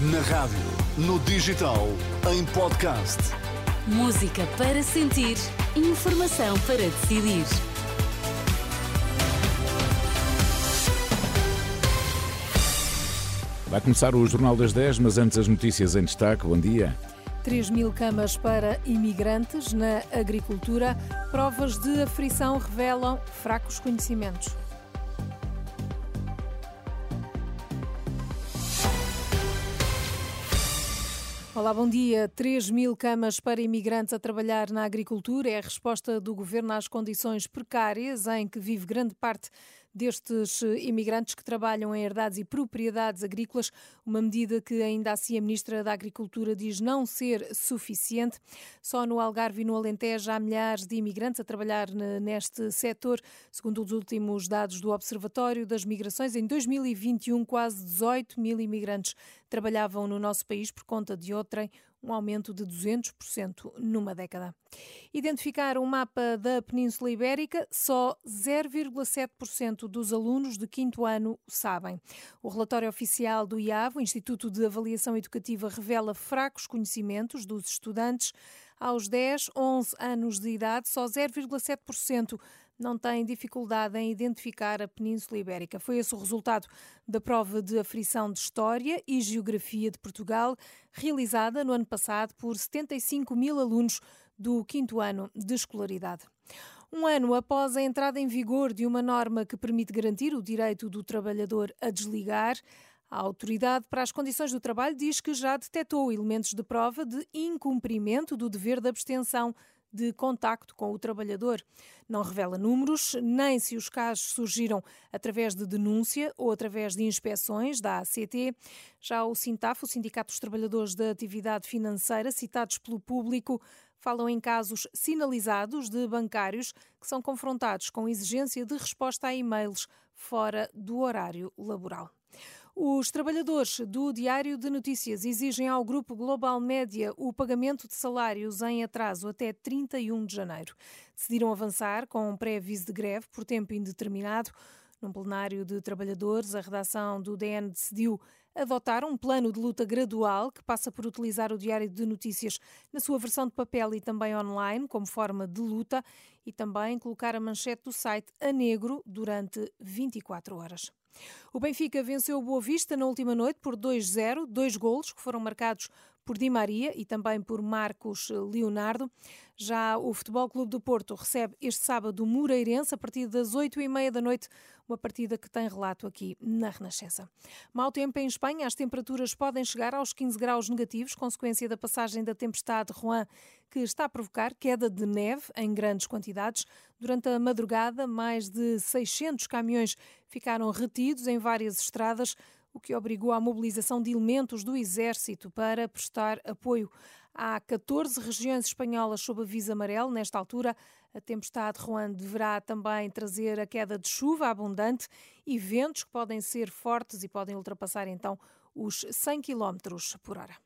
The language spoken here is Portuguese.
Na rádio, no digital, em podcast. Música para sentir, informação para decidir. Vai começar o Jornal das 10, mas antes as notícias em destaque. Bom dia. 3 mil camas para imigrantes na agricultura. Provas de aflição revelam fracos conhecimentos. Olá, bom dia. 3 mil camas para imigrantes a trabalhar na agricultura é a resposta do governo às condições precárias em que vive grande parte destes eh, imigrantes que trabalham em herdades e propriedades agrícolas, uma medida que ainda assim a Ministra da Agricultura diz não ser suficiente. Só no Algarve e no Alentejo há milhares de imigrantes a trabalhar neste setor, segundo os últimos dados do Observatório das Migrações. Em 2021, quase 18 mil imigrantes trabalhavam no nosso país por conta de outrem, um aumento de 200% numa década. Identificar um mapa da Península Ibérica, só 0,7% dos alunos de quinto ano sabem. O relatório oficial do IAV, o Instituto de Avaliação Educativa, revela fracos conhecimentos dos estudantes. Aos 10, 11 anos de idade, só 0,7% não tem dificuldade em identificar a Península Ibérica. Foi esse o resultado da prova de aflição de História e Geografia de Portugal, realizada no ano passado por 75 mil alunos do quinto ano de escolaridade. Um ano após a entrada em vigor de uma norma que permite garantir o direito do trabalhador a desligar, a Autoridade para as Condições do Trabalho diz que já detectou elementos de prova de incumprimento do dever de abstenção de contacto com o trabalhador. Não revela números, nem se os casos surgiram através de denúncia ou através de inspeções da ACT. Já o Sintaf, o Sindicato dos Trabalhadores da Atividade Financeira, citados pelo público, falam em casos sinalizados de bancários que são confrontados com exigência de resposta a e-mails fora do horário laboral. Os trabalhadores do Diário de Notícias exigem ao Grupo Global Média o pagamento de salários em atraso até 31 de janeiro. Decidiram avançar com um pré-aviso de greve por tempo indeterminado. Num plenário de trabalhadores, a redação do DN decidiu adotar um plano de luta gradual que passa por utilizar o Diário de Notícias na sua versão de papel e também online como forma de luta e também colocar a manchete do site a negro durante 24 horas. O Benfica venceu o Boa Vista na última noite por 2-0, dois golos que foram marcados por Di Maria e também por Marcos Leonardo. Já o Futebol Clube do Porto recebe este sábado o Moreirense a partir das oito e meia da noite, uma partida que tem relato aqui na Renascença. Mau tempo em Espanha, as temperaturas podem chegar aos 15 graus negativos, consequência da passagem da tempestade Juan, que está a provocar queda de neve em grandes quantidades. Durante a madrugada, mais de 600 caminhões ficaram retidos em várias estradas o que obrigou à mobilização de elementos do Exército para prestar apoio. Há 14 regiões espanholas sob aviso amarelo. Nesta altura, a tempestade Juan deverá também trazer a queda de chuva abundante e ventos que podem ser fortes e podem ultrapassar então os 100 km por hora.